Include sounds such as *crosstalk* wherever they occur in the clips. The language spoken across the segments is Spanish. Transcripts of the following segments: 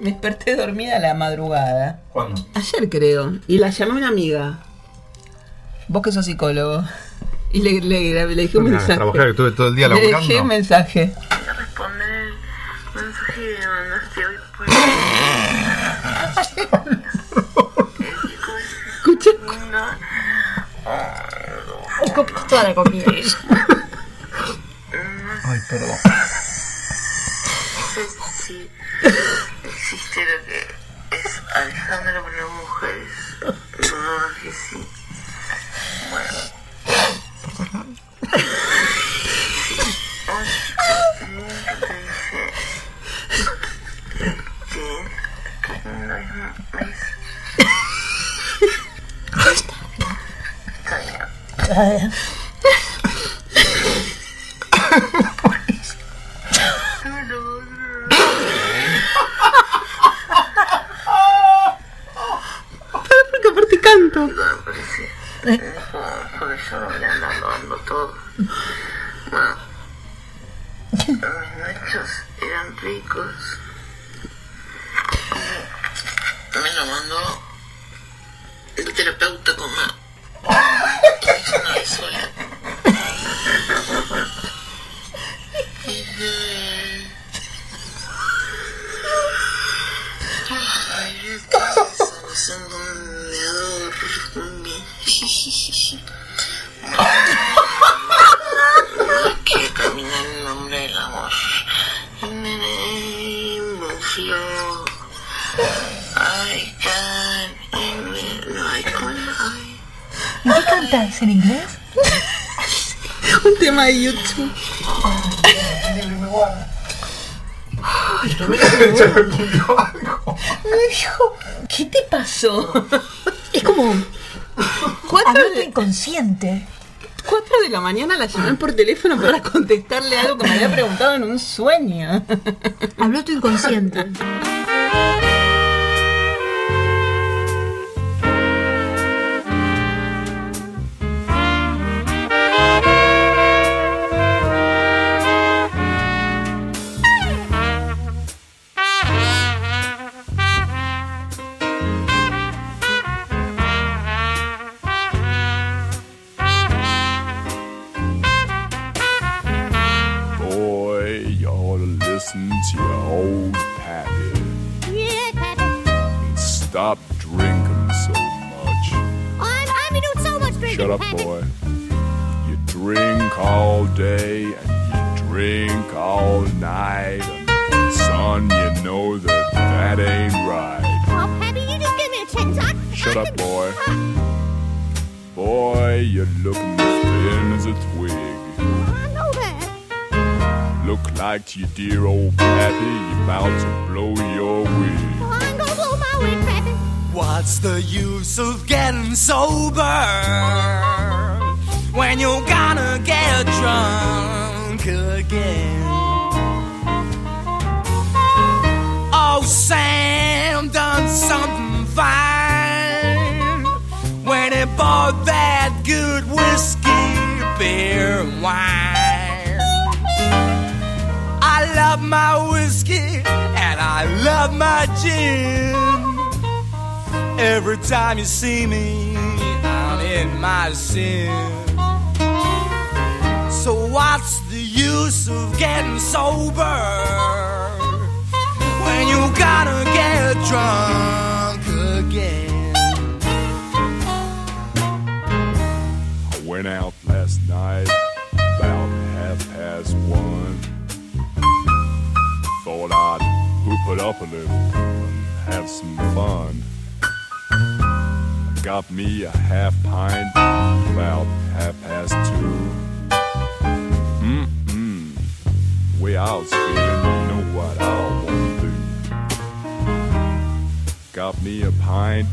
Me desperté dormida a la madrugada. ¿Cuándo? Ayer creo. Y la llamé a una amiga. Vos que sos psicólogo. Y le, le, le dejé un mensaje. trabajar, que estuve todo el día Le laburando. dejé un mensaje. responder el mensaje que mandaste hoy por Escucha. Escupí toda la comida. Ay, perdón. No sé si existe lo que es Alejandro para las mujeres. No, que sí. Bueno. Nunca te dice que, que no es es- Está bien. Porque aparte canto. Porque yo no voy a andar lavando todo. Bueno, mis nachos eran ricos. Me lo mandó el terapeuta con una que una vez sola. Dice... Ay, estás haciendo un meador. que camina en nombre del amor. In the name of love. I can. No, I can. ¿En qué cantas? ¿En inglés? *laughs* Un tema de YouTube. Me dijo, ¿qué te pasó? Es como Cuatro de, inconsciente. cuatro de la mañana la llamé por teléfono para contestarle algo que me había preguntado en un sueño. Habló tu inconsciente. Every time you see me, I'm in my sin. So what's the use of getting sober when you gotta get drunk again? I went out last night about half past one. Thought I'd hoop it up a little and have some fun. Got me a half pint about half past two. Mm-mm. Way I was feeling, you know what I want to do. Got me a pint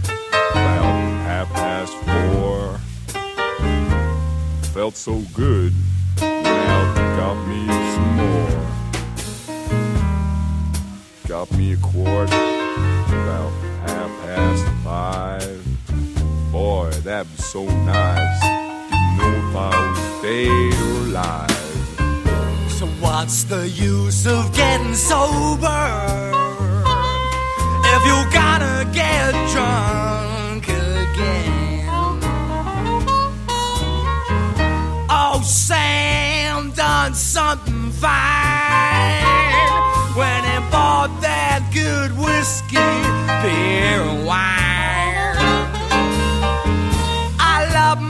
about half past four felt so good. And got me some more. Got me a quart about half past five. Boy, that was so nice. Didn't know if I was dead or alive. So what's the use of getting sober if you gotta get drunk again? Oh, Sam done something fine when he bought that good whiskey, beer, and wine.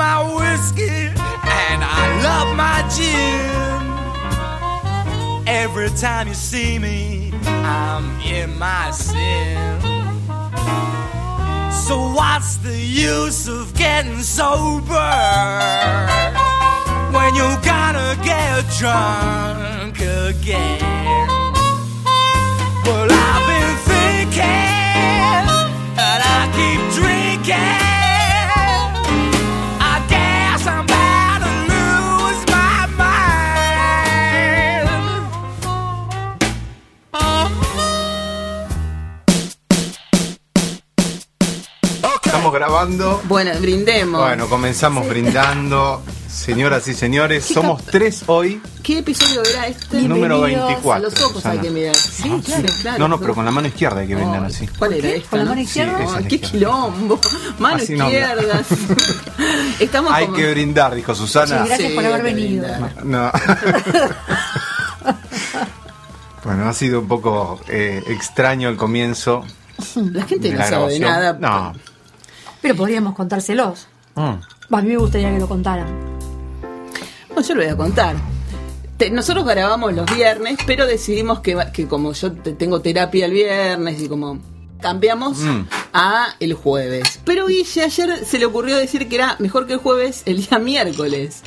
My whiskey and I love my gin. Every time you see me, I'm in my sin. So what's the use of getting sober when you gotta get drunk again? Grabando. Bueno, brindemos. Bueno, comenzamos brindando. Señoras y señores, somos tres hoy, ¿Qué episodio era este? número Bienvenidos a 24. A los ojos Susana. hay que mirar. Sí, claro. No, no, pero con la mano izquierda hay que brindar Ay, así. ¿Cuál era qué? esta? ¿Con la no? mano izquierda? Sí, esa es la qué izquierda. quilombo. Mano Así no, izquierda. *laughs* Estamos Hay como... que brindar, dijo Susana. Sí, gracias por haber venido. No. *laughs* bueno, ha sido un poco eh, extraño el comienzo. La gente de no la sabe grabación. nada. No. Pero podríamos contárselos. Mm. A mí me gustaría que lo contaran. Bueno, yo lo voy a contar. Te- nosotros grabamos los viernes, pero decidimos que, como yo te- tengo terapia el viernes y como cambiamos Mm. a el jueves. Pero Guille ayer se le ocurrió decir que era mejor que el jueves el día *laughs* miércoles.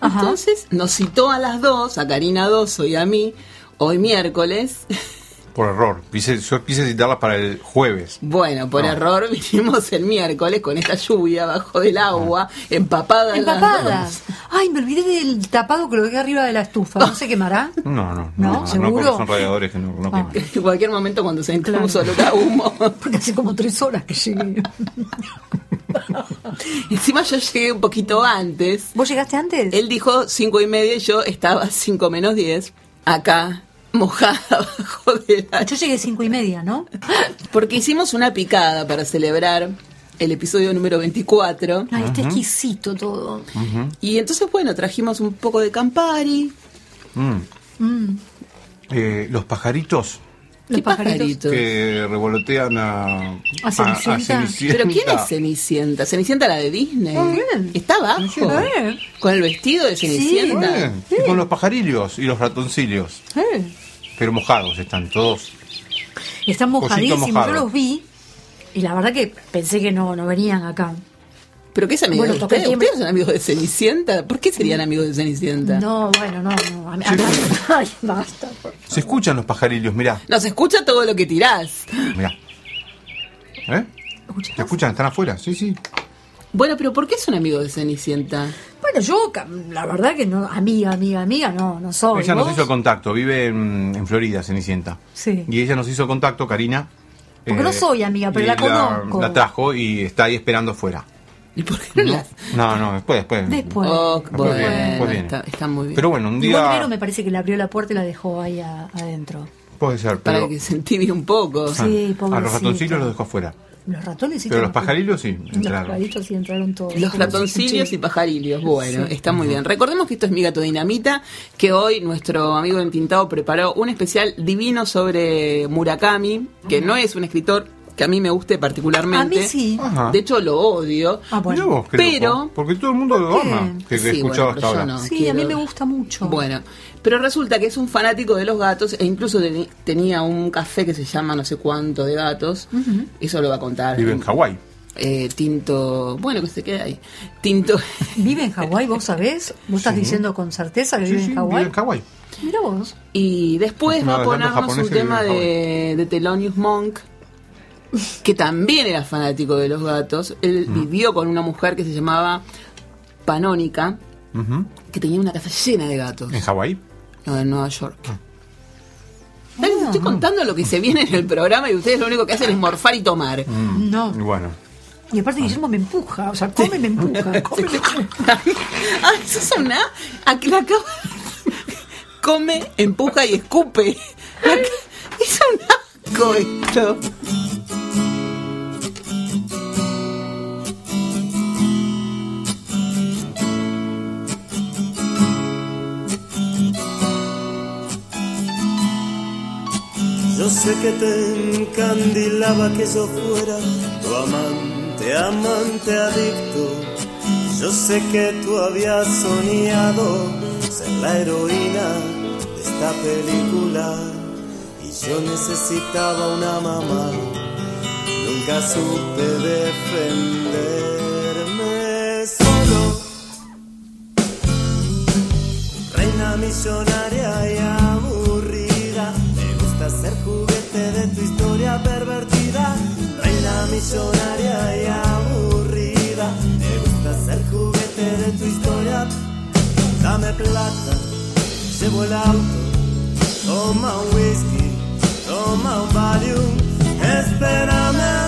Ajá. Entonces nos citó a las dos, a Karina Doso y a mí, hoy miércoles. Por error. Quise- yo quise citarlas para el jueves. Bueno, por No. error *laughs* vinimos el miércoles con esta lluvia bajo del agua, empapada. las Empapadas. Ay, me olvidé del tapado que lo dejé arriba de la estufa. ¿No se quemará? *laughs* No, no, no. ¿No? No, ¿Seguro? porque son radiadores que no, no Ah. queman. *laughs* En cualquier momento cuando se entra un Claro. solo a humo. Porque hace como tres horas que llegué. Encima yo llegué un poquito antes. ¿Vos llegaste antes? Él dijo cinco y media y yo estaba cinco menos diez acá mojada *laughs* bajo de la... Yo llegué cinco y media, ¿no? *laughs* Porque hicimos una picada para celebrar el episodio número 24. Ay, está exquisito todo. Y entonces, bueno, trajimos un poco de Campari. Mm. Eh, los pajaritos Los ¿Qué pajaritos. pajaritos? que revolotean a, ¿A Cenicienta? Cenicienta. ¿Pero quién es Cenicienta? ¿Cenicienta la de Disney? Muy bien. Está abajo. Eh. Con el vestido de Cenicienta. Bien. Y con los pajarillos y los ratoncillos. Eh. Pero mojados están todos. Están mojadísimos. Yo los vi y la verdad que pensé que no, no venían acá. ¿Pero qué es amigo Bueno, de toqué ustedes? timbre. ¿Ustedes son amigos de Cenicienta? ¿Por qué serían amigos de Cenicienta? No, bueno, no, no. A mí- a mí- *laughs* Ay, basta. Se escuchan los pajarillos, mirá, Nos escucha todo lo que tirás. mirá. ¿Eh? ¿Escuchás? ¿Se escuchan? ¿Están afuera? Sí, sí. Bueno, pero ¿por qué son amigos de Cenicienta? Bueno, yo, la verdad que no, amiga, amiga, amiga, no, no soy. Ella nos hizo contacto, vive en, en Florida, Cenicienta. Sí. Y ella nos hizo contacto, Karina. eh, Porque no soy amiga, pero la conozco. La trajo y está ahí esperando afuera. ¿Y por qué no las.? No, no, después, después. Después. Oh, Después bueno, viene, después viene. Está, está muy bien. Pero bueno, un Igual día. Vero me parece que le abrió la puerta y la dejó ahí a- adentro. Puede ser, Para pero. que se entibie un poco. Ah, Sí, a los pobrecito. ratoncillos los dejó afuera. Los ratones sí. Pero los pajarillos sí, Los entraron. pajaritos sí entraron todos. Los ratoncillos Sí. y pajarillos. Bueno, Sí. está muy bien. Recordemos que esto es Mi Gato Dinamita, que hoy nuestro amigo Entintado preparó un especial divino sobre Murakami, que no es un escritor que a mí me guste particularmente. A mí sí. Ajá. De hecho, lo odio. Ah, vos, qué Pero- loco, Porque todo el mundo lo ama. Que, Sí, he escuchado bueno, pero hasta yo ahora. no. Sí, a mí me gusta mucho. Bueno, pero resulta que es un fanático de los gatos e incluso tenía un café que se llama no sé cuánto de gatos. Eso lo va a contar. Vive en Hawái. Eh, tinto, bueno, que se quede ahí. Tinto. *laughs* ¿Vive en Hawái, vos sabés? ¿Vos estás diciendo con certeza que Sí, vive sí, en vive Hawái? en Hawái. Mira vos. Y después va a ponernos un tema vive de, de Thelonious Monk, que también era fanático de los gatos. Él vivió con una mujer que se llamaba Panónica, que tenía una casa llena de gatos. ¿En Hawái? No, en Nueva York. Dale, les estoy contando lo que se viene en el programa y ustedes lo único que hacen es morfar y tomar. No. Y Bueno. Y aparte Guillermo me empuja, o sea, come me empuja. *laughs* come me empuja. Ay, *laughs* eso es una. aquí la Come, empuja y escupe. *laughs* Es un asco esto. Yo sé que te encandilaba que yo fuera tu amante, amante adicto. Yo sé que tú habías soñado ser la heroína de esta película. Y yo necesitaba una mamá. Nunca supe defenderme solo. Reina millonaria y aburrida, historia pervertida. Reina millonaria y aburrida, me gusta ser juguete de tu historia. Dame plata, llevo el auto, toma un whisky, toma un Valium, espérame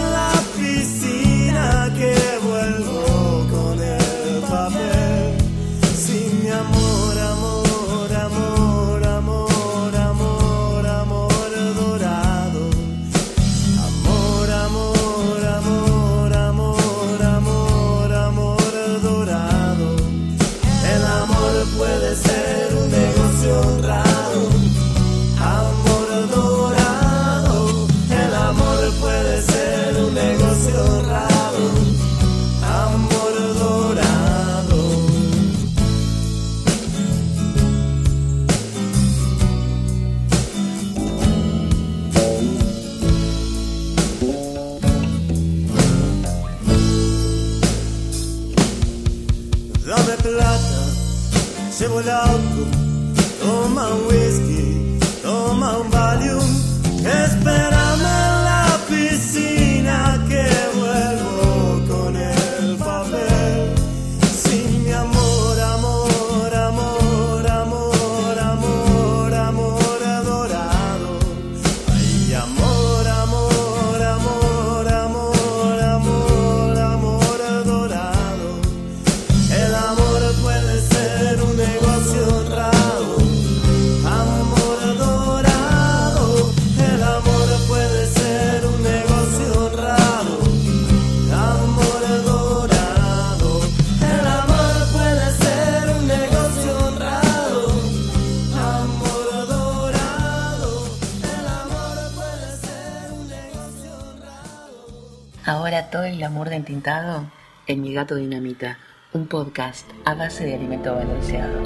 en Mi Gato Dinamita, un podcast a base de alimento balanceado.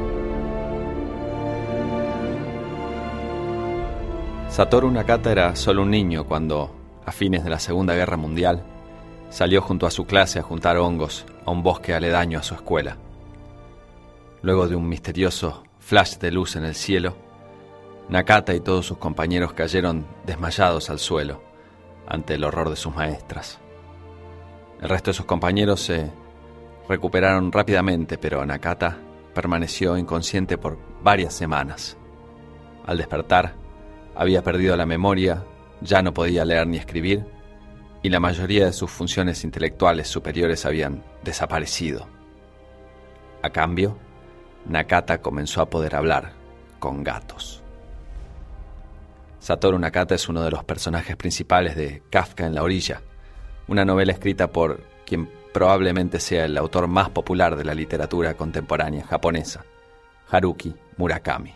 Satoru Nakata era solo un niño cuando, a fines de la Segunda Guerra Mundial, salió junto a su clase a juntar hongos a un bosque aledaño a su escuela. Luego de un misterioso flash de luz en el cielo, Nakata y todos sus compañeros cayeron desmayados al suelo ante el horror de sus maestras. El resto de sus compañeros se recuperaron rápidamente, pero Nakata permaneció inconsciente por varias semanas. Al despertar, había perdido la memoria, ya no podía leer ni escribir, y la mayoría de sus funciones intelectuales superiores habían desaparecido. A cambio, Nakata comenzó a poder hablar con gatos. Satoru Nakata es uno de los personajes principales de Kafka en la orilla, una novela escrita por quien probablemente sea el autor más popular de la literatura contemporánea japonesa, Haruki Murakami.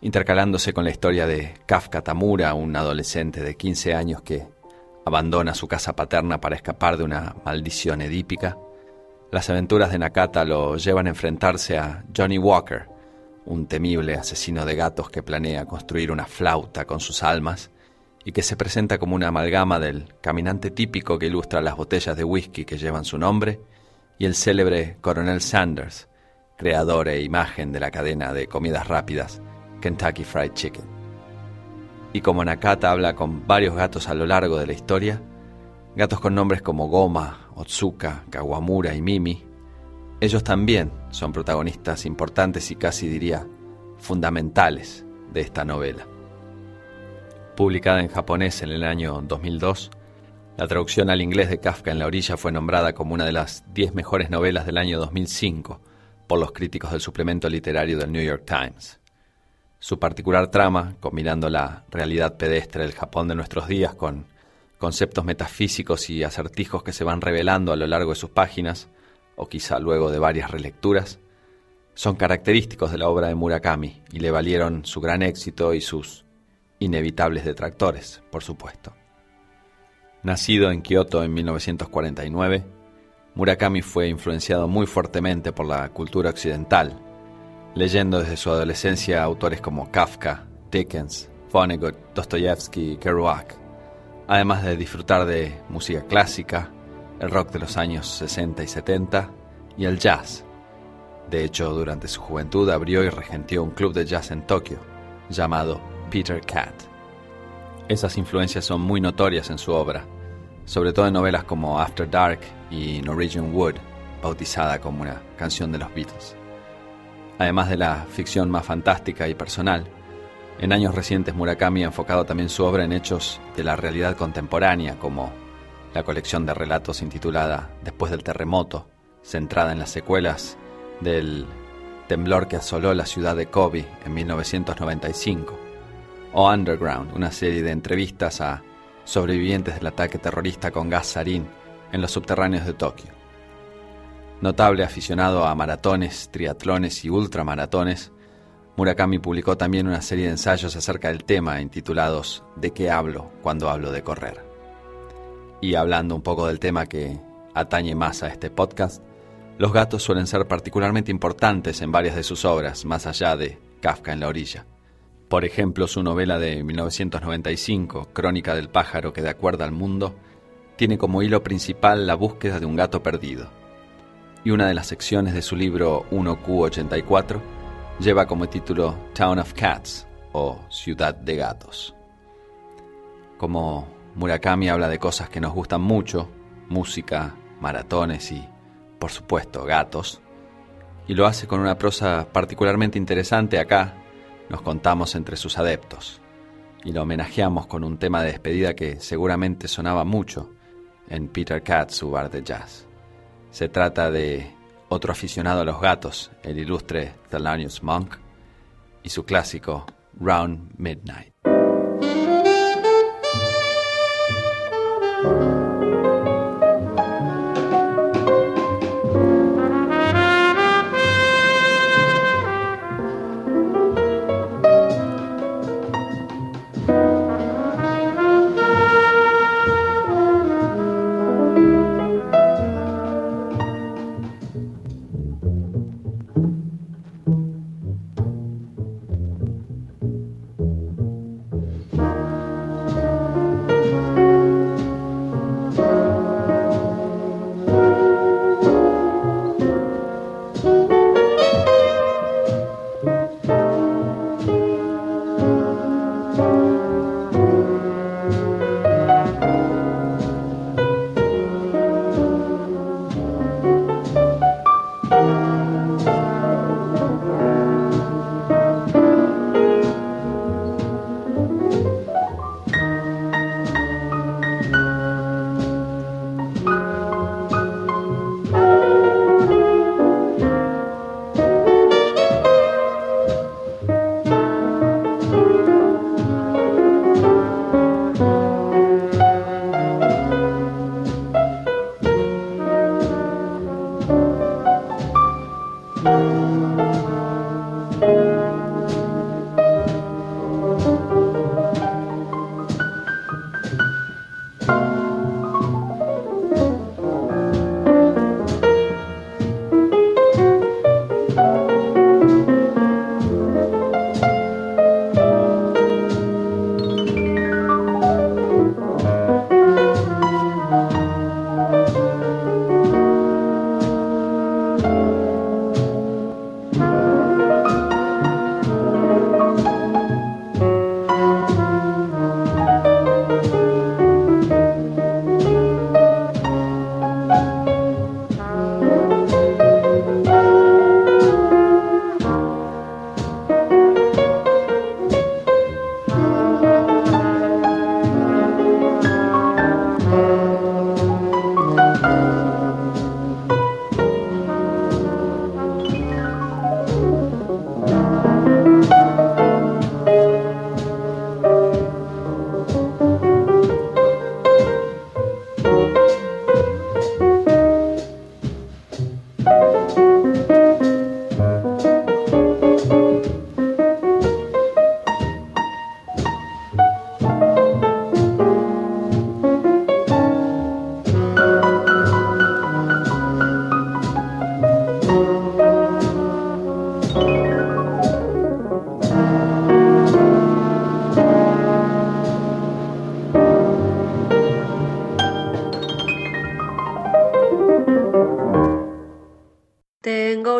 Intercalándose con la historia de Kafka Tamura, un adolescente de 15 años que abandona su casa paterna para escapar de una maldición edípica, las aventuras de Nakata lo llevan a enfrentarse a Johnny Walker, un temible asesino de gatos que planea construir una flauta con sus almas y que se presenta como una amalgama del caminante típico que ilustra las botellas de whisky que llevan su nombre y el célebre Coronel Sanders, creador e imagen de la cadena de comidas rápidas Kentucky Fried Chicken. Y como Nakata habla con varios gatos a lo largo de la historia, gatos con nombres como Goma, Otsuka, Kawamura y Mimi, ellos también son protagonistas importantes y casi diría fundamentales de esta novela. Publicada en japonés en el año 2002, la traducción al inglés de Kafka en la orilla fue nombrada como una de las 10 mejores novelas del año 2005 por los críticos del suplemento literario del New York Times. Su particular trama, combinando la realidad pedestre del Japón de nuestros días con conceptos metafísicos y acertijos que se van revelando a lo largo de sus páginas, o quizá luego de varias relecturas, son característicos de la obra de Murakami y le valieron su gran éxito y sus inevitables detractores, por supuesto. Nacido en Kioto en 1949, Murakami fue influenciado muy fuertemente por la cultura occidental, leyendo desde su adolescencia autores como Kafka, Dickens, Vonnegut, Dostoyevsky y Kerouac, además de disfrutar de música clásica, el rock de los años 60 y 70 y el jazz. De hecho, durante su juventud abrió y regentió un club de jazz en Tokio, llamado Peter Cat. Esas influencias son muy notorias en su obra, sobre todo en novelas como After Dark y Norwegian Wood, bautizada como una canción de los Beatles. Además de la ficción más fantástica y personal, en años recientes Murakami ha enfocado también su obra en hechos de la realidad contemporánea, como la colección de relatos intitulada Después del terremoto, centrada en las secuelas del temblor que asoló la ciudad de Kobe en 1995, o Underground, una serie de entrevistas a sobrevivientes del ataque terrorista con gas sarín en los subterráneos de Tokio. Notable aficionado a maratones, triatlones y ultramaratones, Murakami publicó también una serie de ensayos acerca del tema intitulados ¿De qué hablo cuando hablo de correr? Y hablando un poco del tema que atañe más a este podcast, los gatos suelen ser particularmente importantes en varias de sus obras, más allá de Kafka en la orilla. Por ejemplo, su novela de 1995, Crónica del pájaro que de acuerdo al mundo, tiene como hilo principal la búsqueda de un gato perdido. Y una de las secciones de su libro 1Q84 lleva como título Town of Cats o Ciudad de Gatos. Como Murakami habla de cosas que nos gustan mucho, música, maratones y, por supuesto, gatos, y lo hace con una prosa particularmente interesante acá, nos contamos entre sus adeptos, y lo homenajeamos con un tema de despedida que seguramente sonaba mucho en Peter Cat, su bar de jazz. Se trata de otro aficionado a los gatos, el ilustre Thelonious Monk, y su clásico Round Midnight.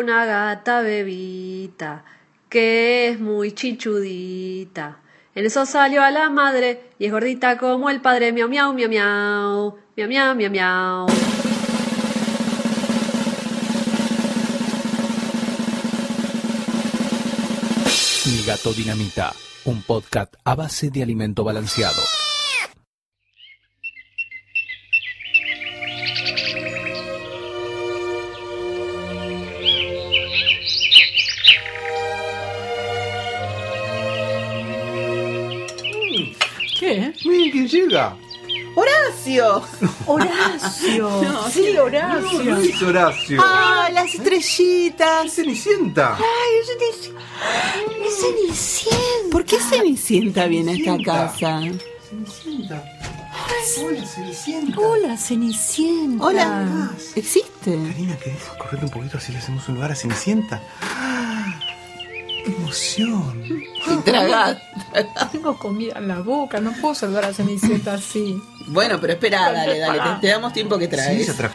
Gata bebita, que es muy chichudita. En eso salió a la madre y es gordita como el padre. Miau, miau, miau, miau. Miau, miau, miau, miau. Mi gato dinamita, un podcast a base de alimento balanceado. Llega. *laughs* ¡Horacio! Horacio. No, sí, No, Horacio. no es Horacio. ¡Ah, las estrellitas! Cenicienta. Ay, es Cenicienta. Es Cenicienta. ¿Por qué Cenicienta viene a esta Cenicienta. casa? Cenicienta. Hola, Cenicienta. Hola, Cenicienta. Hola, ¿existe? Karina, ¿querés correrte un poquito así le hacemos un lugar a Cenicienta? ¡Ah! ¡Emoción! Y tragad. Tengo comida en la boca, no puedo salvar a Cenicienta así. Bueno, pero espera, dale, dale, te, te damos tiempo que Sí, traes. *laughs* ella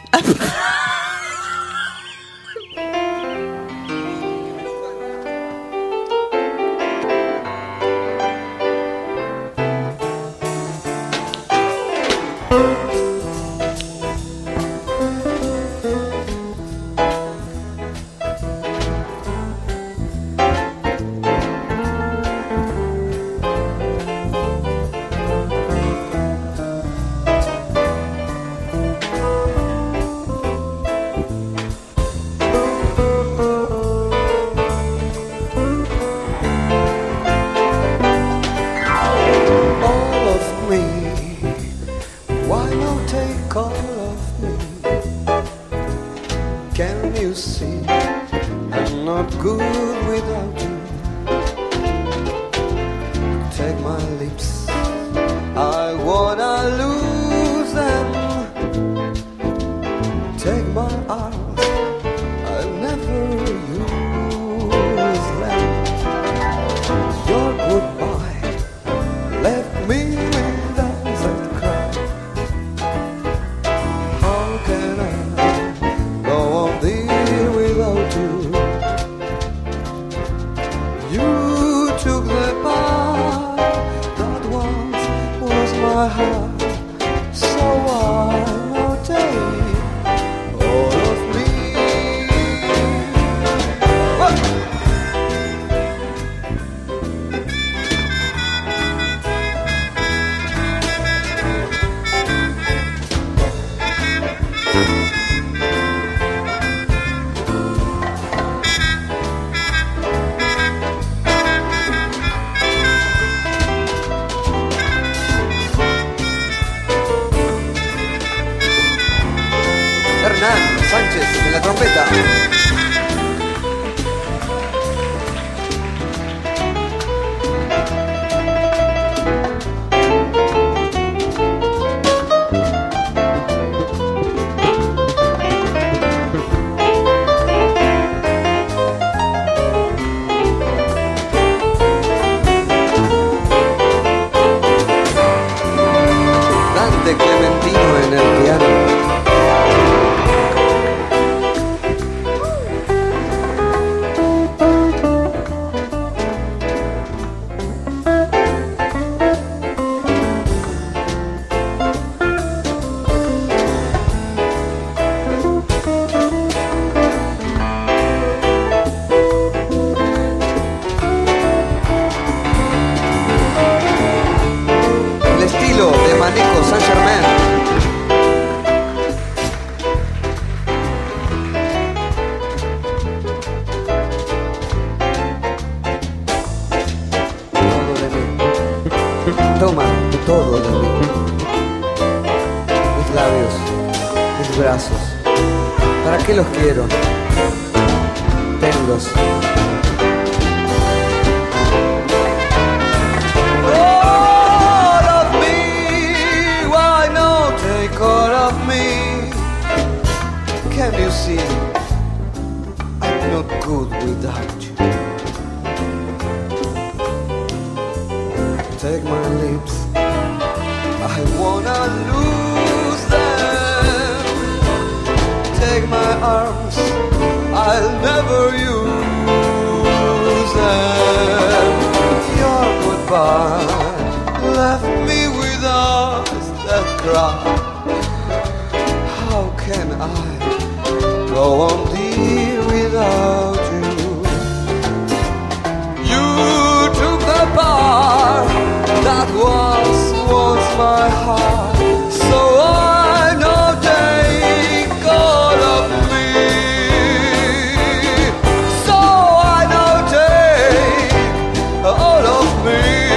bem.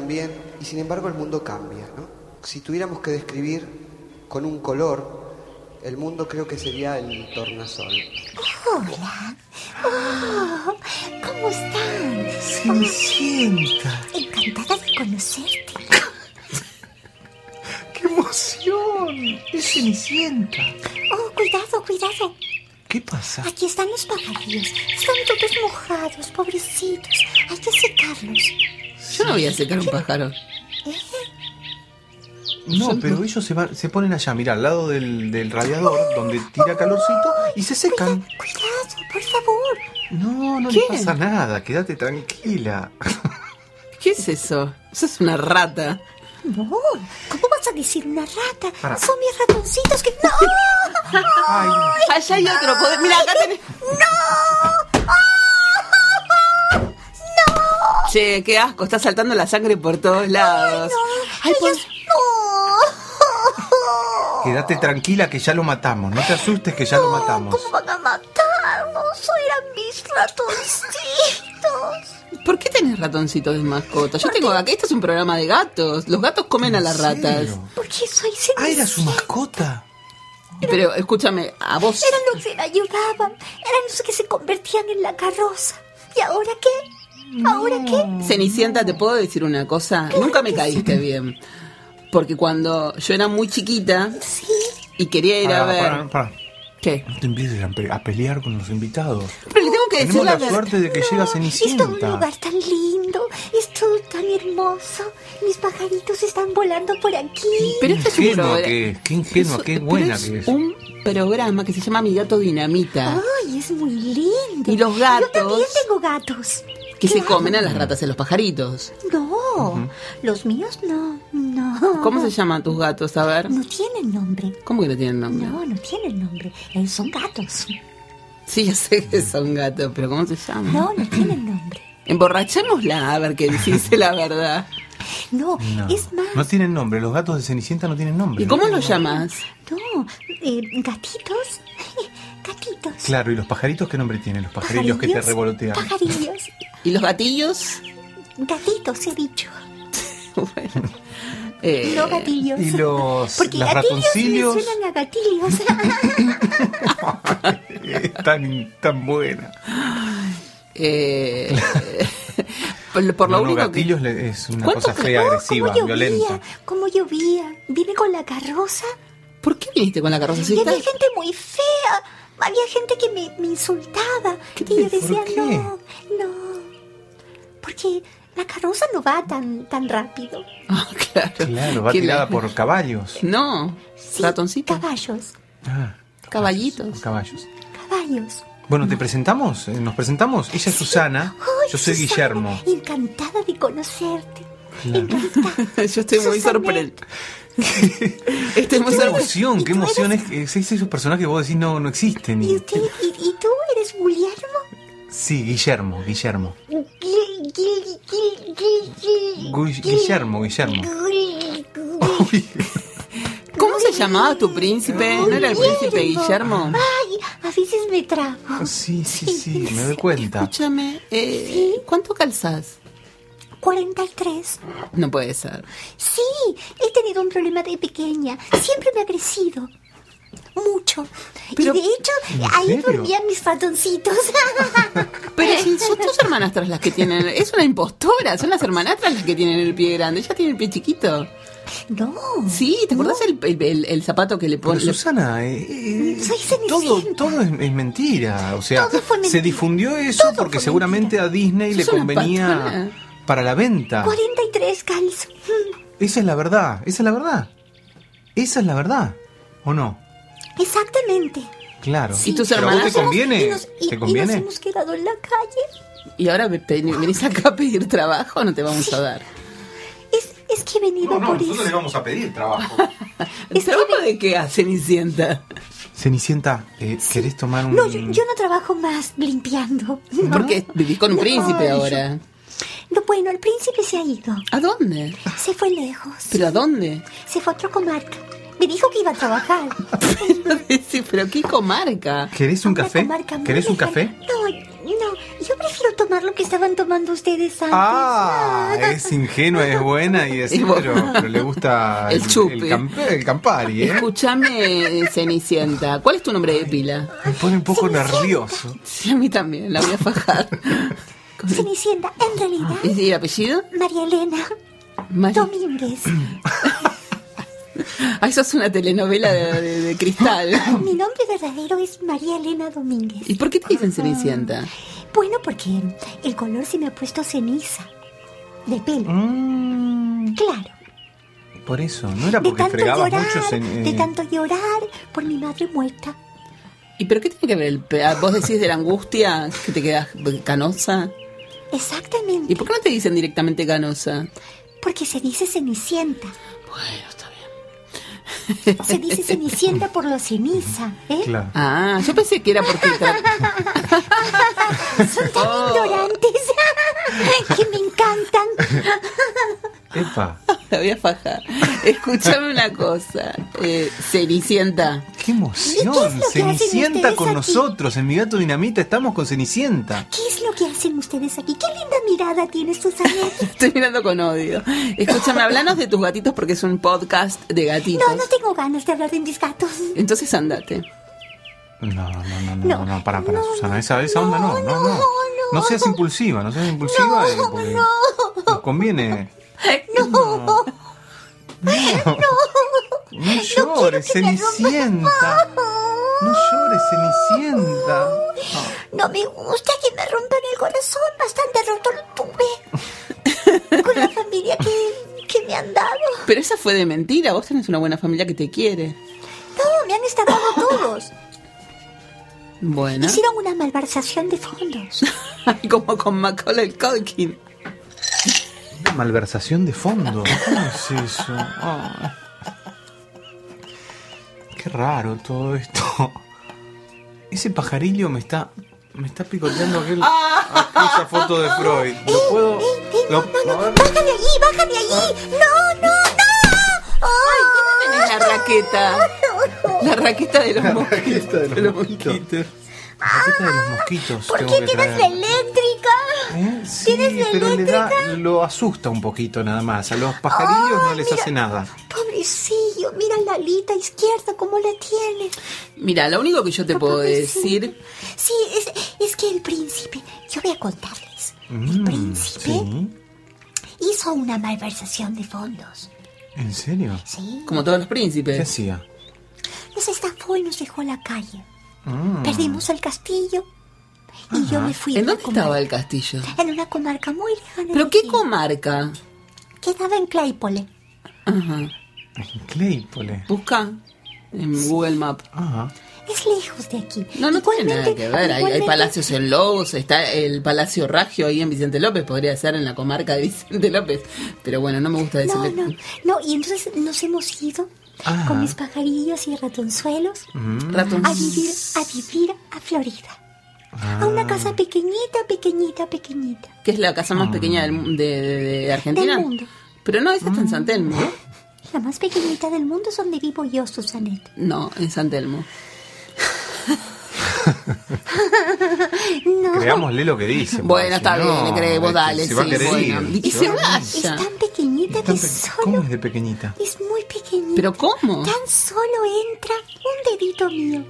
También y sin embargo el mundo cambia, ¿no? Si tuviéramos que describir con un color, el mundo creo que sería el tornasol. Hola. Oh, ¿Cómo están? Cenicienta. Encantada de conocerte. *laughs* ¡Qué emoción! Es Cenicienta. Oh, cuidado, cuidado. ¿Qué pasa? Aquí están los pajarillos. Están todos mojados, pobrecitos. Hay que secarlos. Yo no voy a secar un pájaro. No, pero ellos se, van- se ponen allá, mira, al lado del, del radiador, donde tira calorcito, y se secan. Cuidado, por favor. No, no ¿Qué? le pasa nada, quédate tranquila. ¿Qué es eso? Eso es una rata. No, ¿cómo vas a decir una rata? Para. Son mis ratoncitos que... ¡No! Ay, Allá hay otro. poder- Mira, acá tenés. Che, qué asco. Está saltando la sangre por todos lados. Ay, pues, quédate tranquila que ya lo matamos, no te asustes que ya lo matamos. ¿Cómo van a matarnos? Eran mis ratoncitos. ¿Por qué tenés ratoncitos de mascota? Yo tengo acá. Este es un programa de gatos. Los gatos comen a las ratas. Porque soy Ah, era su mascota. Pero escúchame, a vos. Eran los que la ayudaban. Eran los que se convertían en la carroza. ¿Y ahora qué? ¿Ahora qué? Cenicienta, ¿te puedo decir una cosa? Nunca me caíste bien. Porque cuando yo era muy chiquita y quería ir a Pará, ver. pará, pará. ¿Qué? No te empieces a, pe- a pelear con los invitados. Pero le tengo que decir Tenemos la la suerte de que llega Es todo un Cenicienta. lugar tan lindo. Es todo tan hermoso. Mis pajaritos están volando por aquí. Pero este es un que es, qué ingenua, qué Pero buena es que es. un programa que se llama Mi Gato Dinamita. Ay, es muy lindo. Y los Yo gatos también tengo gatos. Que se comen a las ratas y a los pajaritos. No, los míos no. No. ¿Cómo se llaman tus gatos? A ver. No tienen nombre. ¿Cómo que no tienen nombre? No, no tienen nombre. Eh, son gatos. Sí, ya sé que son gatos, pero ¿cómo se llaman? No, no tienen nombre. Emborrachémosla a ver qué dice la verdad. No, No, es más. no tienen nombre, los gatos de Cenicienta no tienen nombre. ¿Y cómo los llamas? No, eh, gatitos. *laughs* Gatitos. Claro, ¿y los pajaritos qué nombre tienen? Los pajarillos que te revolotean. Pajarillos. *laughs* ¿Y los gatillos? Gatitos, he dicho. *laughs* Bueno. Eh, No gatillos. Y los, Porque los gatillos ratoncillos me suenan a gatillos. *laughs* tan, tan buena. eh, por, por lo No, no, único que... gatillos le- es una ¿Cuánto cosa fea, Oh, agresiva, cómo llovía, violenta. cómo llovía. Vine con la carroza ¿Por qué viniste con la carroza? Si y está- había gente muy fea. Había gente que me, me insultaba. Y yo decía, qué? no, no. Porque la carroza no va tan, tan rápido. *laughs* Ah, claro. Claro, va tirada la- por caballos. No, ratoncitos, Caballos, Ah, caballitos. caballos. caballos. Bueno, ¿te presentamos? Eh, ¿Nos presentamos? Ella es Susana, Ay, yo soy Susana, Guillermo. Encantada de conocerte. Claro. *laughs* Yo estoy muy sorprendida. *laughs* Estoy muy Qué emoción, qué emoción es, es, es esos personajes que vos decís no, no existen. ¿Y, usted, y, y tú eres Guillermo? Sí, Guillermo, Guillermo. Gui- Gui- Gui- Gui- Gu- Guillermo, Guillermo. Gui- ¿Cómo se llamaba tu príncipe? ¿No era el príncipe Guillermo? Ay, a veces me trago. Sí, sí, sí, me doy cuenta. Escúchame, eh, ¿cuánto calzas? 43. No puede ser. Sí, he tenido un problema de pequeña. Siempre me ha crecido. mucho. Pero- y de hecho, ¿En ahí serio? dormían mis ratoncitos. *laughs* Pero si son tus hermanastras las que tienen. Es una impostora, son las hermanastras las que tienen el pie grande. Ella tiene el pie chiquito. No. Sí, ¿te acordás el, el- el- el zapato que le Pero pone? Susana, eh, eh, Soy todo, todo es, es mentira. O sea, Todo fue mentira. se difundió eso porque seguramente a Disney le Sos convenía patrona. Para la venta. 43 calzos. *laughs* Esa es la verdad, esa es la verdad. Esa es la verdad, ¿o no? Exactamente. Claro. ¿Y tus ¿Pero a vos te conviene? Y nos, y- ¿Te y nos conviene? hemos quedado en la calle. Y ahora ve- ve- venís acá a pedir trabajo, no te vamos a dar. Es, es que he venido por eso. vamos a pedir trabajo. *laughs* ¿El trabajo de qué hace Cenicienta? Cenicienta, eh, ¿querés tomar un...? No, yo, yo no trabajo más limpiando. No. Porque vivís con un No, príncipe yo- ahora. No, bueno, el príncipe se ha ido. ¿A dónde? Se fue lejos. ¿Pero a dónde? Se fue a otra comarca. Me dijo que iba a trabajar. *laughs* Sí, pero ¿qué comarca? ¿Querés un café? ¿Querés un café? No, no. Yo prefiero tomar lo que estaban tomando ustedes antes. Ah, es ingenua, es buena y *laughs* vos- pero, pero le gusta *laughs* El chupe. el, camp- el Campari, ¿eh? Escúchame, Cenicienta. ¿Cuál es tu nombre de pila? Me pone un poco nervioso. Sí, a mí también, la voy a fajar. Cenicienta, en realidad, ¿Y el apellido? María Elena Mari- Domínguez. *laughs* Ah, eso es una telenovela de, de- de cristal. *laughs* Mi nombre verdadero es María Elena Domínguez. ¿Y por qué te dicen Cenicienta? Bueno, porque el color se me ha puesto ceniza. De pelo. Claro. Por eso, no era De porque tanto fregabas llorar, mucho. cen- de eh, tanto llorar por mi madre muerta. ¿Y pero qué tiene que ver el pe- ah, ¿Vos decís de la angustia que te quedas canosa? Exactamente. ¿Y por qué no te dicen directamente canosa? Porque se dice cenicienta. Bueno. Se dice cenicienta por la ceniza, ¿eh? Claro. Ah, yo pensé que era porque... tra- Son tan Oh. ignorantes *laughs* que me encantan. Epa, La voy a fajar. Escúchame una cosa. Eh, Cenicienta. qué emoción. ¿Y qué es lo que hacen Cenicienta con aquí? nosotros. En mi gato dinamita estamos con Cenicienta. ¿Qué es lo que hacen ustedes aquí? Qué linda mirada tiene Susanet. *laughs* Estoy mirando con odio. Escúchame, hablanos de tus gatitos porque es un podcast de gatitos. No, no tengo ganas de hablar de mis gatos. Entonces andate. No, no, no, no, No. no, no, para, para, Susana. Esa, esa onda no, no, no. No seas impulsiva, no seas impulsiva. eh, porque Nos conviene. No. No, no llores, Cenicienta. No llores, Cenicienta. No me gusta que me rompan el corazón. Bastante roto lo tuve. *laughs* Con la familia que, que me han dado. Pero esa fue de mentira. Vos tenés una buena familia que te quiere. No, me han estafado todos. Bueno. Hicieron una malversación de fondos. *laughs* Como con Macaulay Culkin. Una malversación de fondo. ¿Cómo es eso? Ah. Qué raro todo esto. Ese pajarillo me está. Me está picoteando aquel, aquella foto de Freud. ¿Lo puedo.? A ver. ¡Baja de allí! ¡Baja de allí! ¡No, no, no! ¡Ay, Tenés la raqueta. La raqueta de los mosquitos. de los mosquitos. La raqueta de los mosquitos. ¿Por qué tienes la eléctrica? ¿Eh? Sí, ¿Tienes la pero le da, eléctrica? lo asusta un poquito nada más. A los pajarillos no les mira. hace nada. Pobrecillo, mira la alita izquierda cómo la tiene. Mira, lo único que yo te puedo decir. Sí, es, es que el príncipe, yo voy a contarles, Mm, príncipe? sí. Hizo una malversación de fondos. ¿En serio? Sí. Como todos los ¿Qué príncipes. hacía? Nos estafó y nos dejó a la calle. Mm. Perdimos el castillo y yo me fui. ¿En dónde estaba el castillo? En una comarca muy lejana. ¿Pero qué aquí. comarca? Quedaba en Claypole. Ajá. En Claypole. Busca en Google Map. Ajá. Es lejos de aquí. No, no tiene nada Igualmente- que ver. Hay, hay igualmente- palacios en Lobos, está el Palacio Ragio ahí en Vicente López, podría ser en la comarca de Vicente López. Pero bueno, no me gusta No, decirle. no, no, y entonces nos hemos ido Ajá. con mis pajarillos y ratonzuelos Ratón. a vivir, a vivir a Florida. A una casa pequeñita, pequeñita, pequeñita. Que es la casa más pequeña del de, de- de Argentina. Del mundo. Pero no, esa está en San Telmo. La más pequeñita del mundo es donde vivo yo, Susanet. No, en San Telmo. *laughs* no. Creámosle lo que dice. Bueno, está si bien, no, le creemos, este, dale, Se va a sí, querer bueno. ir. Y se va a vaya. Es tan pequeñita Tan que pe- solo ¿Cómo es de pequeñita? es muy pequeñita. ¿Pero cómo? Tan solo entra un dedito mío.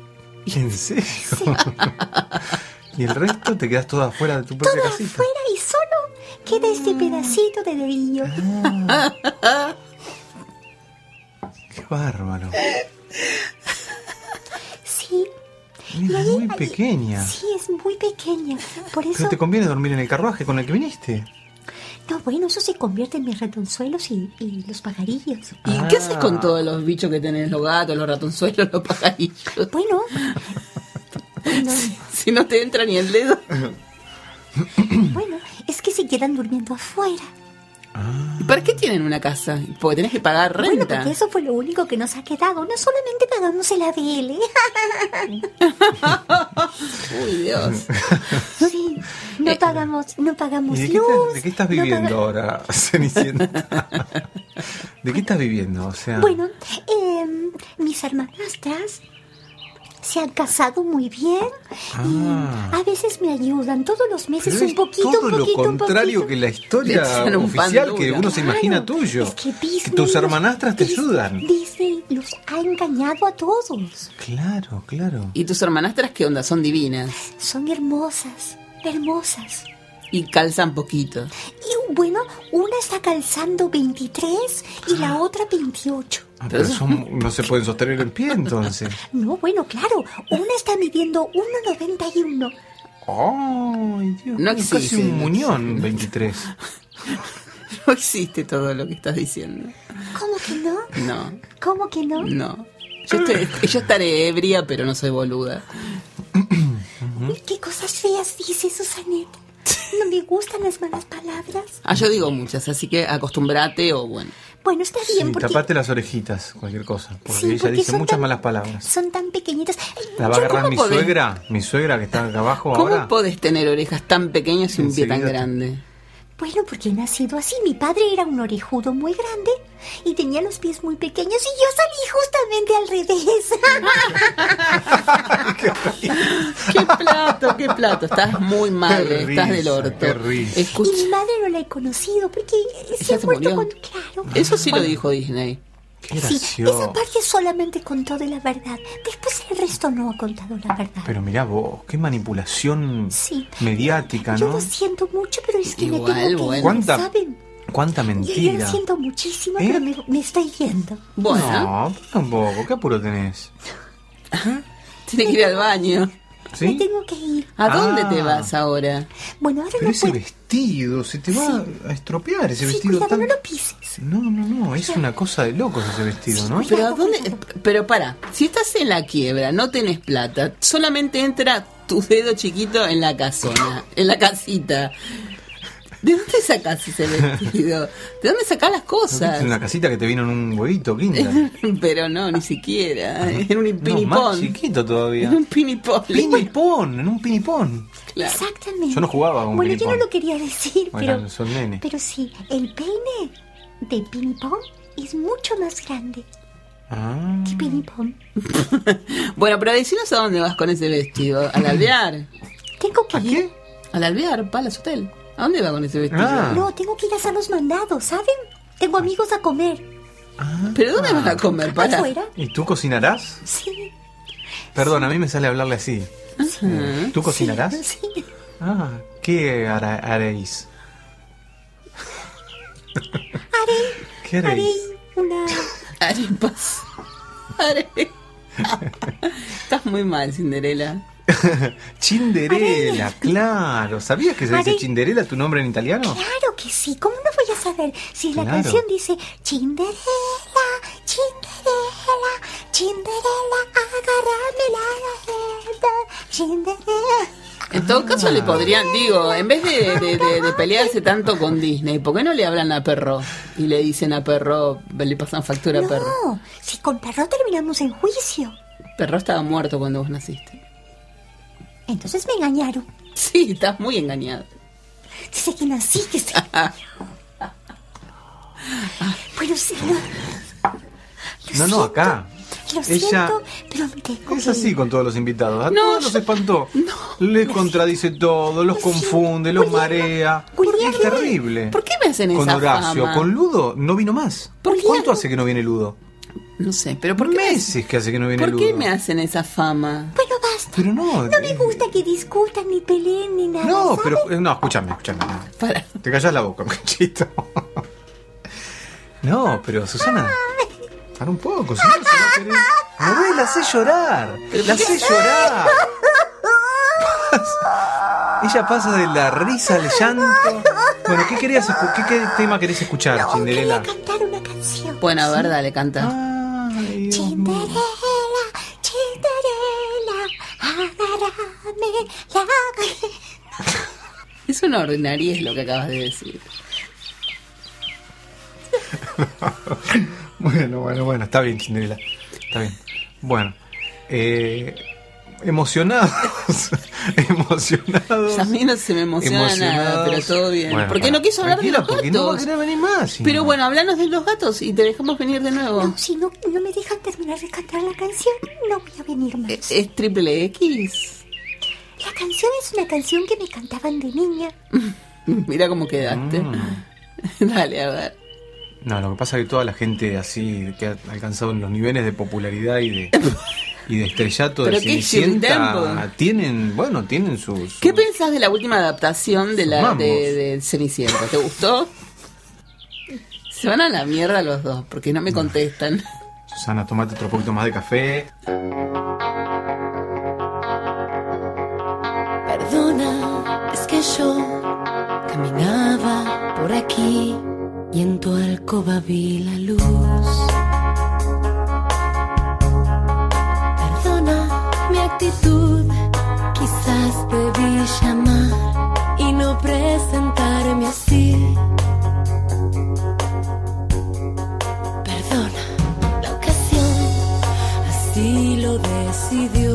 ¿En serio? *laughs* y el resto te quedas toda afuera de tu Todo propia casita. afuera y solo queda este pedacito de dedillo. *laughs* Qué bárbaro. Es muy pequeña. Sí, es muy pequeña. Por eso. Pero te conviene dormir en el carruaje con el que viniste. No, bueno, eso se convierte en mis ratonzuelos y, y los pajarillos. ¿Y Ah. qué haces con todos los bichos que tenés? Los gatos, los ratonzuelos, los pajarillos. Bueno, *laughs* bueno, Si no te entra ni el dedo. bueno, es que se quedan durmiendo afuera. ¿Y para qué tienen una casa? Porque tenés que pagar Bueno, renta. porque eso fue lo único que nos ha quedado. No solamente pagamos el ABL. Uy, Dios. *laughs* sí, no pagamos, no ¿Y pagamos de qué, luz. estás, de qué estás viviendo ahora, *laughs* Cenicienta? ¿De qué estás viviendo? O sea, Bueno, em, mis hermanastras se han casado muy bien. ah, A veces me ayudan todos los meses pero un poquito, todo un lo poquito, un contrario poquito. que la historia oficial que uno se imagina tuyo. Es que Disney Que tus hermanastras te Dis- ayudan. Disney los ha engañado a todos. Claro, claro. ¿Y tus hermanastras qué onda? Son divinas. Son hermosas, hermosas. Y calzan poquito. Y bueno, una está calzando 23 y la otra 28. Ah, pero son- no se pueden sostener en pie entonces. *laughs* No, bueno, claro, una está midiendo 1,91. ¡Ay, Dios! No mío, casi existe. un muñón *laughs* 23. No existe todo lo que estás diciendo. ¿Cómo que no? No, ¿Cómo que no? no. Yo, estoy- yo estaré ebria, pero no soy boluda. Uy, ¿Qué cosas feas dice Susanet? No me gustan las malas palabras. Ah, yo digo muchas, así que acostumbrate o bueno. Bueno, está bien Sí, porque tapate las orejitas, cualquier cosa. Porque Sí, ella porque dice muchas tan- malas palabras. son tan pequeñitas. La va a agarrar ¿cómo mi podés? suegra, mi suegra que está acá abajo ¿Cómo ahora. podés tener orejas tan pequeñas y un pie tan grande? Bueno, porque he nacido así. Mi padre era un orejudo muy grande y tenía los pies muy pequeños y yo salí justamente al revés. *laughs* ¡Qué plato, qué plato! Estás muy mal, Qué eh, estás risa, del orto. qué risa. Escucha, Y mi madre no la he conocido porque se ¿Ella ha muerto con... Claro. eso sí lo dijo Disney. Qué Sí, esa parte solamente contó de la verdad. Después el resto no ha contado la verdad. Pero mirá vos, qué manipulación Sí. mediática, Yo ¿no? lo siento mucho, pero es que Igual, me tengo que ir, ¿Cuánta- ¿saben? Cuánta Yo, yo mentira. lo siento muchísimo, ¿Eh? pero me, me estoy yendo. Bueno, No, tampoco, ¿qué apuro tenés? tiene que ir al baño. Me tengo que ir. ¿A dónde Ah. te vas ahora? Bueno, ahora Pero no ese puedo. vestido, se te va a estropear ese Sí, vestido cuidado, tan... no lo pises. No, no, no, es una cosa de locos ese vestido, ¿no? Pero ¿a dónde? Pero para, si estás en la quiebra, no tenés plata, solamente entra tu dedo chiquito en la casona, en la casita. ¿De dónde sacás ese vestido? ¿De dónde sacás las ¿No cosas? viste una casita que te vino en un huevito, Kinder? *laughs* Pero no, ni siquiera. En un No, más pinipón. chiquito todavía. en un pinipón. Pinipón, en un pinipón. Claro. Exactamente. Yo no jugaba con Bueno, yo no lo quería decir, Bueno, pero, son nene. pero sí, el peine de ping pong es mucho más grande Ah, que ping *laughs* pong. Bueno, pero decinos a dónde vas con ese vestido. ¿Al alvear? Tengo que ¿A qué? Al alvear, Palace Hotel. ¿A dónde va con ese vestido? Ah. No, tengo que ir a hacer los mandados, ¿saben? Tengo amigos a comer. ¿Pero dónde vas a comer? Para. ¿Afuera? ¿Y tú cocinarás? Sí. Perdón, a mí me sale hablarle así. Eh, ¿Tú cocinarás? Sí. Ah, ¿qué hará- haréis? Haré, *laughs* ¿Qué haré haréis? una... Arepas. Are- *laughs* Estás muy mal, Cinderela. *laughs* Cinderela, claro. ¿Sabías que se dice Cinderela tu nombre en italiano? Claro que sí, ¿cómo no voy a saber? Si la Claro. canción dice Cinderella, Cinderella, Cinderella, agárrame la Cinderella. En todo caso Ah. le podrían, digo, en vez de, de- de- de pelearse tanto con Disney, ¿por qué no le hablan a Perro? Y le dicen a Perro, le pasan factura a Perro. No, si con perro terminamos en juicio. Perro estaba muerto cuando vos naciste. Entonces me engañaron. Sí, estás muy engañado. Dice que nací, que sí. *laughs* Bueno, sí, no. No, no, acá. Lo Ella siento, pero me tengo es que así ir. con todos los invitados. A No, todos los espantó. Les contradice todo, los confunde, los marea. Es terrible. ¿Por qué me hacen Con esa Horacio, fama? con Ludo no vino más. ¿Por qué? ¿Cuánto hace que no viene Ludo? No sé, pero ¿por qué, Meses que hace que no viene ¿por qué Ludo. me hacen esa fama? Bueno, basta. Pero no. No me gusta que discutan ni peleen ni nada. No, ¿sabes? pero. eh, No, escúchame, escúchame. no. Para. Te callas la boca, Conchito. No, pero Susana. Para un poco, Susana. No ves, la hace llorar. La hace llorar. *laughs* Ella pasa de la risa al llanto. Bueno, ¿qué querías qué, qué tema querés escuchar, Cinderela? Cantar una canción. Bueno, a ver, dale, canta. Cinderela, Cinderela, agárrame la Es una ordinariez lo que acabas de decir. *laughs* Bueno, bueno, bueno, está bien, Cinderela. Está bien. Bueno, eh, emocionados. *laughs* *laughs* emocionados. A mí no se me emociona nada, pero todo bien. Bueno, ¿Por qué para. no quiso hablar de los porque no va a gatos? querer venir más. si Pero no. bueno, hablanos de los gatos y te dejamos venir de nuevo. No, si no, no me dejan terminar de cantar la canción, no voy a venir más. ¿Es triple X? La canción es una canción que me cantaban de niña. *laughs* Mira cómo quedaste. Mm. Dale, a ver. No, lo que pasa es que toda la gente así que ha alcanzado los niveles de popularidad y de, y de estrellato de ¿Pero qué es Cenicienta tienen, bueno, tienen sus... ¿Qué pensás de la última adaptación de la de Cenicienta? ¿Te gustó? Se van a la mierda los dos porque no me contestan. Susana, tomate otro poquito más de café. Perdona, es que yo caminaba por aquí y en tu alcoba vi la luz. Actitud, quizás debí llamar y no presentarme así. Perdona la ocasión, así lo decidió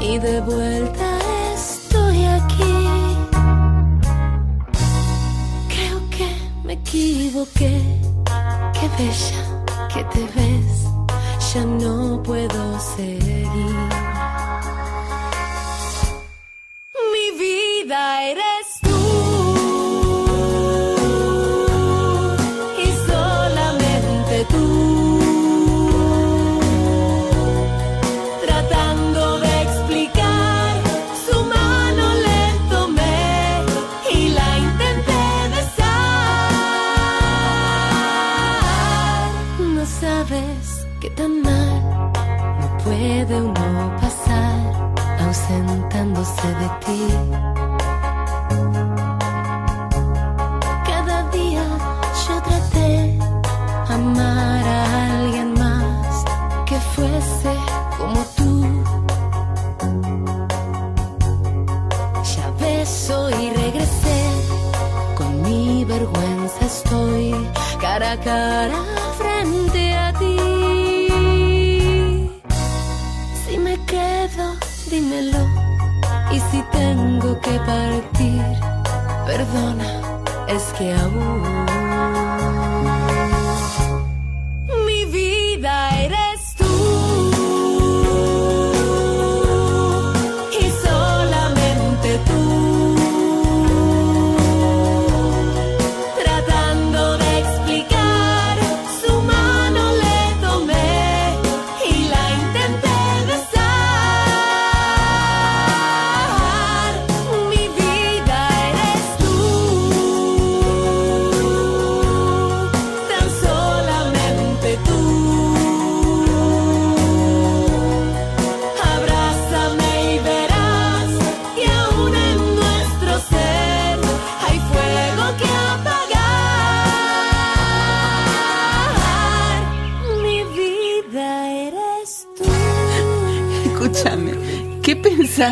y de vuelta estoy aquí. Creo que me equivoqué, qué bella que te ves, ya no puedo seguir. Vida eres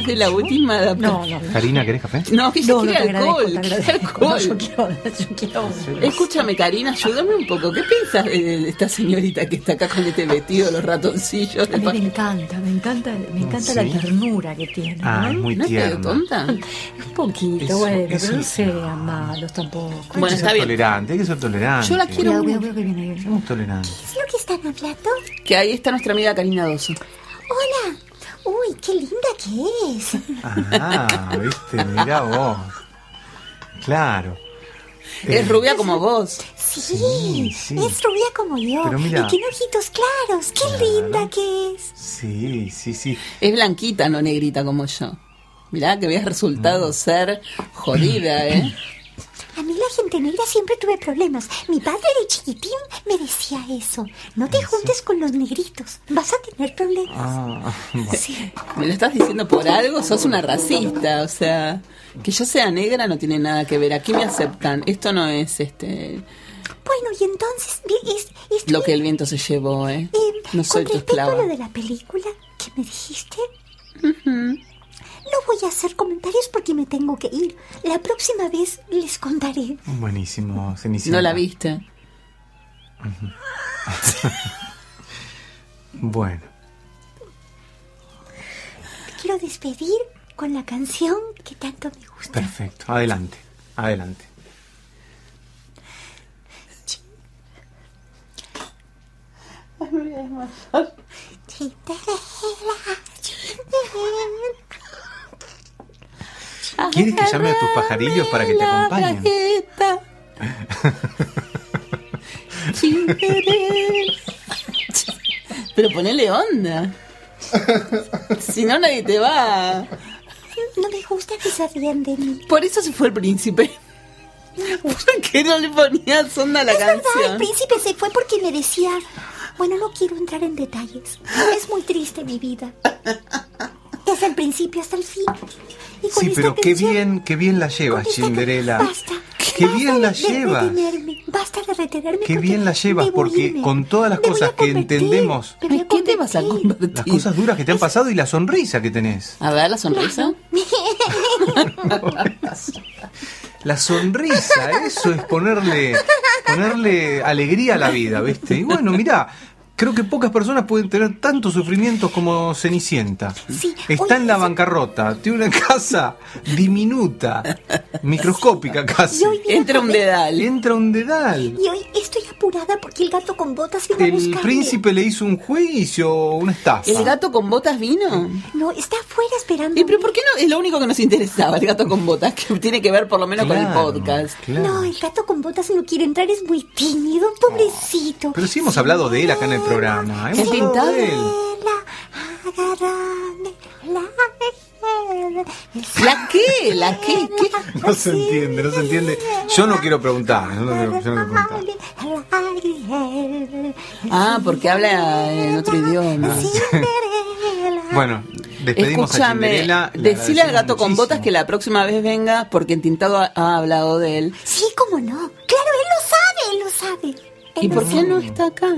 pensás de la última adaptación? No, no, Karina, ¿querés café? No, que yo No, no, agradezco, alcohol. alcohol. No, yo quiero, yo quiero. Escúchame, Karina, ayúdame un poco. ¿Qué piensas de, esta señorita que está acá con este vestido, los ratoncillos? A mí me encanta, me encanta, me encanta la ¿Sí? ternura que tiene. Ah, es ¿no? muy ¿No tierna. tonta? Un poquito, Eso, bueno, eso. pero no sean malos tampoco. Hay Bueno, que está bien. tolerante, hay que ser tolerante. Yo la quiero Cuidado, cuidado, que viene, viene. Somos tolerantes. ¿Qué es lo que están hablando? Que ahí está nuestra amiga Karina Doso. Hola. Uy, qué linda que es. Ah, viste, mirá vos. Claro. Es rubia como vos. Sí, Sí, Sí, sí. es rubia como yo. Pero mira- Y tiene ojitos claros. Qué linda que es. Sí, sí, sí. Es blanquita, no negrita como yo. Mirá que habías resultado Mm. ser jodida, ¿eh? A mí la gente negra siempre tuve problemas. Mi padre de chiquitín me decía eso. No te juntes con los negritos. Vas a tener problemas. Ah, bueno. ¿Me lo estás diciendo por algo? Sos una racista, o sea, que yo sea negra no tiene nada que ver. Aquí me aceptan. Esto no es este Bueno, y entonces es, es- lo que el viento se llevó, ¿eh? eh, No soy con tu respecto a lo de la película que me dijiste, no voy a hacer comentarios porque me tengo que ir. La próxima vez les contaré. Buenísimo, Cenicienta. No la viste. *laughs* Bueno, quiero despedir con la canción que tanto me gusta. perfecto. Adelante, adelante. ¿Quieres que llame a tus pajarillos para que te acompañen? *laughs* Pero ponele onda. Si no, nadie te va. No me gusta que se rían de mí. Por eso se fue el príncipe. ¿Por qué no le ponías onda a la Es verdad, el canción? príncipe se fue porque me decía, bueno, no quiero entrar en detalles. Es muy triste mi vida. Desde el principio hasta el fin. Y con Sí, esta pero qué canción, bien, qué bien la llevas, Cinderela. Basta. Qué basta bien la de- de llevas. retenerme, Basta de retenerme. Qué porque bien la llevas, porque irme. con todas las Me cosas que entendemos, a ¿Qué te vas a las convertir? cosas duras que te han pasado y la sonrisa que tenés. A ver, la sonrisa. *laughs* La sonrisa, eso es ponerle, ponerle alegría a la vida, ¿viste? Y bueno, mirá, creo que pocas personas pueden tener tantos sufrimientos como Cenicienta. Sí, Está en la bancarrota, tiene una casa diminuta, microscópica casi. A Entra un dedal. Entra un dedal. Y hoy estoy apurada porque el gato con botas vino a El buscarme. príncipe le hizo un juicio, una estafa. ¿El gato con botas vino? No, está afuera esperando. ¿Y pero por qué no? Es lo único que nos interesaba, el gato con botas, que tiene que ver por lo menos con el podcast. claro. No, el gato con botas no quiere entrar, es muy tímido, pobrecito. Pero sí hemos hablado de él acá en el programa. Hemos ¿El hablado pintado? de él. La ¿La qué? ¿La qué? ¿Qué? No se entiende, no se entiende. Yo no quiero preguntar. Yo no quiero, yo no quiero preguntar. Ah, porque habla en otro idioma. Bueno, despedimos a Escúchame, le decile al gato con muchísimo. botas que la próxima vez venga porque en Tintado ha, ha hablado de él. Sí, cómo no. Claro, él lo sabe, él lo sabe. Él ¿Y lo por qué sabe. no está acá?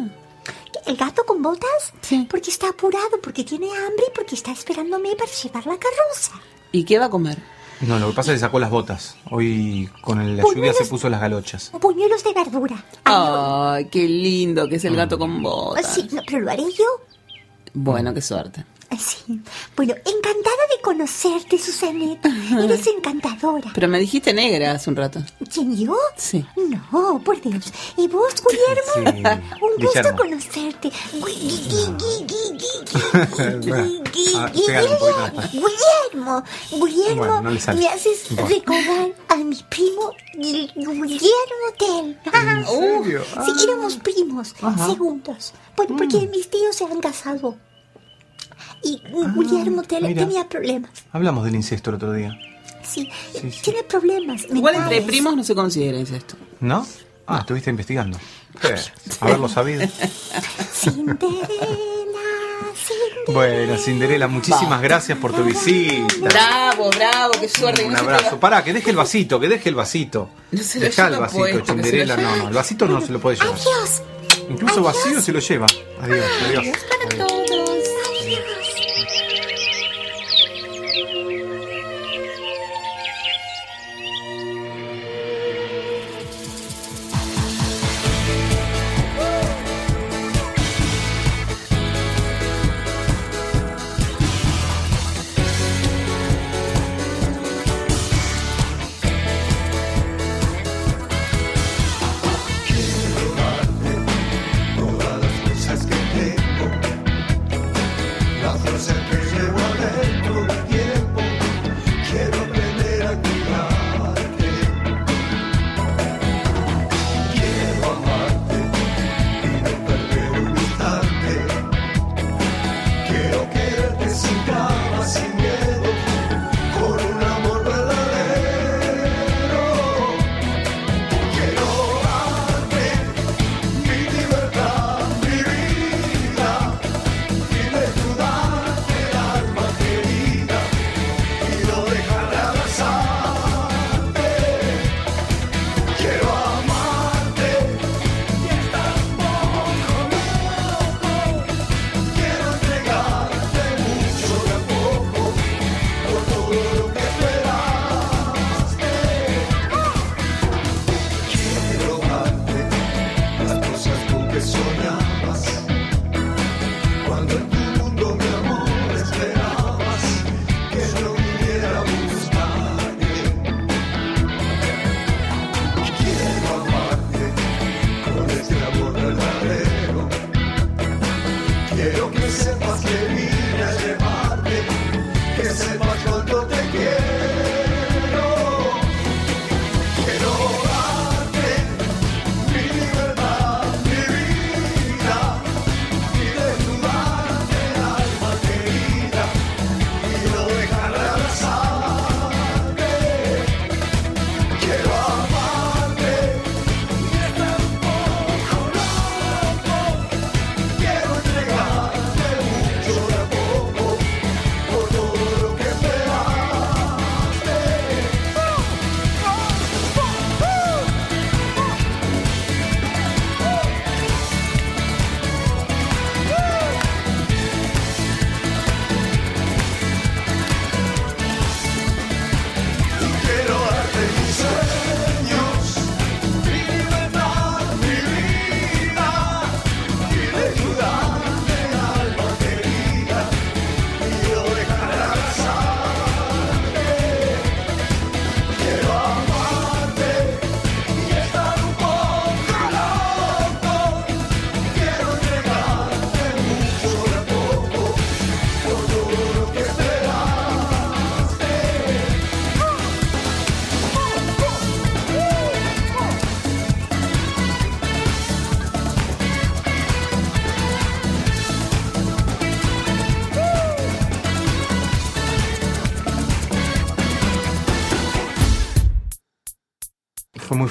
¿El gato con botas? Sí. Porque está apurado, porque tiene hambre y porque está esperándome para llevar la carroza. ¿Y qué va a comer? No, lo que pasa es que sacó las botas. Hoy con la lluvia se puso las galochas. Puñuelos de verdura. Ay, qué lindo que es el gato con botas. Sí, no, pero lo haré yo. Bueno, qué suerte. Sí. Bueno, encantada de conocerte, Susaneta. Eres encantadora. Pero me dijiste negra hace un rato. ¿Quién yo? Sí. No, por Dios. ¿Y vos, Guillermo? Sí, Un gusto Guillermo. conocerte. Bueno, ah, poquito más. Guillermo, Guillermo, Bueno, no me haces poco. recordar a mi primo Gui- Guillermo Tell. ¿En serio? Sí, éramos primos, Ajá. segundos. Bueno, porque mis tíos se han casado. Y Guillermo Ah, mira. tenía problemas. Hablamos del incesto el otro día. Sí, Sí, sí. tiene problemas. Igual entre primos no se considera incesto. ¿No? Ah, estuviste investigando. Eh, haberlo sabido. Bueno, Cinderela, muchísimas gracias por tu visita. Bravo, bravo, qué suerte. Un te abrazo. Pará, que deje el vasito, que deje el vasito. No se lo Deja el vasito, Cinderela. No, no, el vasito no se lo puede llevar. Adiós. Incluso vacío se lo lleva. Adiós, adiós. Adiós para Adiós. todos.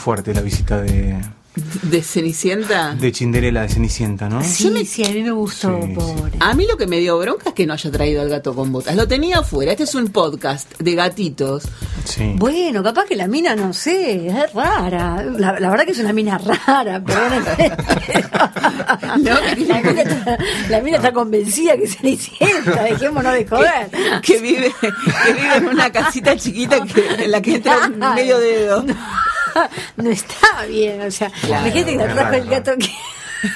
Fuerte la visita de, ¿De Cenicienta? de Cinderella de Cenicienta, ¿no? Sí, sí, a mí me gustó, pobre. A mí lo que me dio bronca es que no haya traído al gato con botas. Lo tenía afuera. Este es un podcast de gatitos. Sí. Bueno, capaz que la mina, no sé, es rara. La, la verdad que es una mina rara, perdónenme. *laughs* *laughs* No, la, mina está, la mina está convencida que se le sienta, dejémonos de joder. Que vive, que vive en una casita chiquita que, en la que entra medio dedo. No *laughs* está bien, o sea, Claro, la gente que trajo el gato que,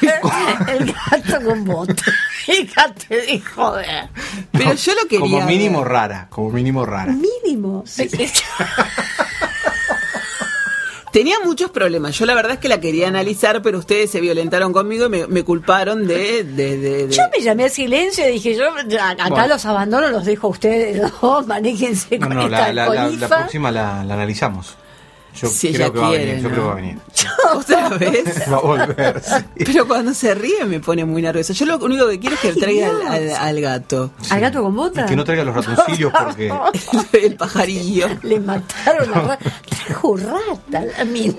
*laughs* el gato con botas. *laughs* El gato de joder. Pero yo lo quería. Como mínimo ver. rara, como mínimo rara. Mínimo. Tenía muchos problemas. Yo la verdad es que la quería analizar, pero ustedes se violentaron conmigo y me, me culparon de, de, de- de- Yo me llamé a silencio y dije, yo acá Bueno. los abandono, los dejo a ustedes dos, manéjense No, con no, esta la, la, la- la próxima la, la analizamos. Yo Si creo ella que va a quiere, yo creo que va a venir. *laughs* ¿Otra vez? *laughs* Va a volver, sí. *laughs* Pero cuando se ríe me pone muy nerviosa. Yo lo único que quiero es que traiga al, al- al gato. ¿Al gato con botas? Y que no traiga los ratoncillos porque... El pajarillo. Le mataron la rata. Trajo rata.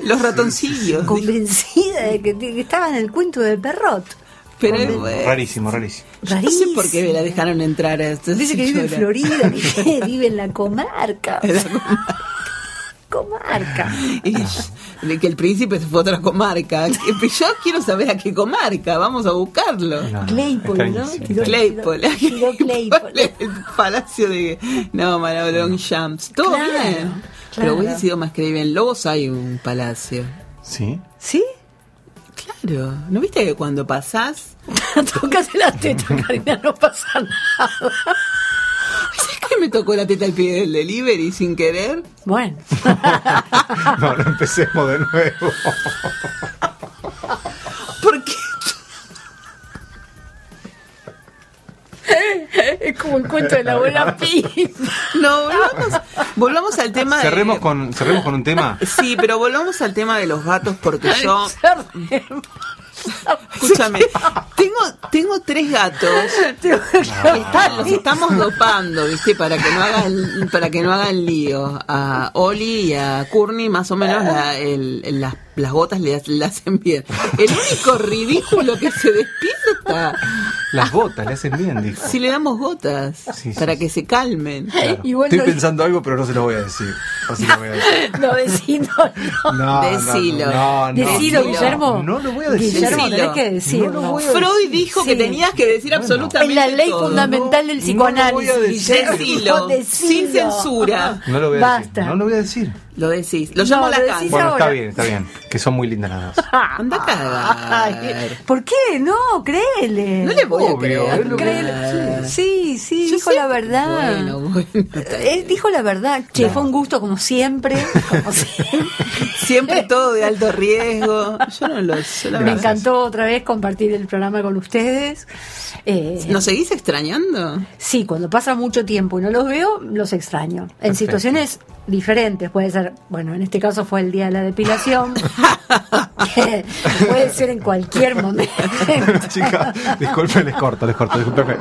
Los ratoncillos. Convencida de que, de que estaba en el cuento del perrot. Pero bueno, Rarísimo, rarísimo. no sé por qué la dejaron entrar a Dice que vive en. Florida, que vive en la comarca. En la comarca. Comarca. Y de que el príncipe se fue a otra comarca. Yo quiero saber a qué comarca. Vamos a buscarlo. Claypole, ¿no? Claypole. tiró Claypole. El palacio de. No, Marabolón Champs. Todo Claro, bien. Pero hubiese sido más creíble. En Lobos hay un palacio. Sí. ¿Sí? Claro. ¿No viste que cuando pasás. *laughs* Tocas la teta, Karina, no pasa nada. ¿Sabes *laughs* que me tocó la teta al pie del delivery sin querer? Bueno. *laughs* No, no empecemos de nuevo. *laughs* ¿Por qué? Es como el cuento de la buena pipa. No, volvamos, volvamos al tema de- Cerremos con, cerremos con un tema. Sí, pero volvamos al tema de los gatos porque yo. Escúchame, tengo, tengo tres gatos. Está- los estamos dopando, ¿viste? Para que no hagan, para que no hagan lío. A Oli y a Courtney, más o menos, la- el- el- las, las gotas le, le hacen bien. El único ridículo que se despierta Las botas le hacen bien, dijo. si le damos gotas Sí, sí, para sí. que se calmen. Claro. Estoy no- pensando algo, pero no se lo voy a decir. Así lo voy a decir. *laughs* No, decilo, no. No, Decilo. No, no, Decilo, no, Guillermo. No lo voy a decir. Guillermo, Decilo. tenés que decirlo. No lo voy a Freud dijo que tenías que decir absolutamente Es la ley todo. fundamental del psicoanálisis. voy a decir. Decilo, Decilo. sin censura. No lo voy a Basta. decir. No lo voy a decir. Lo decís. Lo llamo No, a la casa. Bueno, ahora. está bien, está bien. Que son muy lindas las dos. *laughs* Anda a cagar. ¿Por qué? No, créele. No le voy a Obvio, creer. lo que- Créele. Sí, sí, Yo dijo sé- la verdad. Bueno, bueno. Eh, dijo la verdad. Che, fue un gusto como siempre. Como siempre. Siempre todo de alto riesgo. Yo no lo la Me encantó otra vez compartir el programa con ustedes. Eh, ¿Nos seguís extrañando? Sí, cuando pasa mucho tiempo y no los veo, los extraño. En Perfecto. situaciones diferentes. Puede ser, bueno, en este caso fue el día de la depilación. puede ser en cualquier momento. *laughs* Chica, disculpe, les corto, les corto, discúlpeme.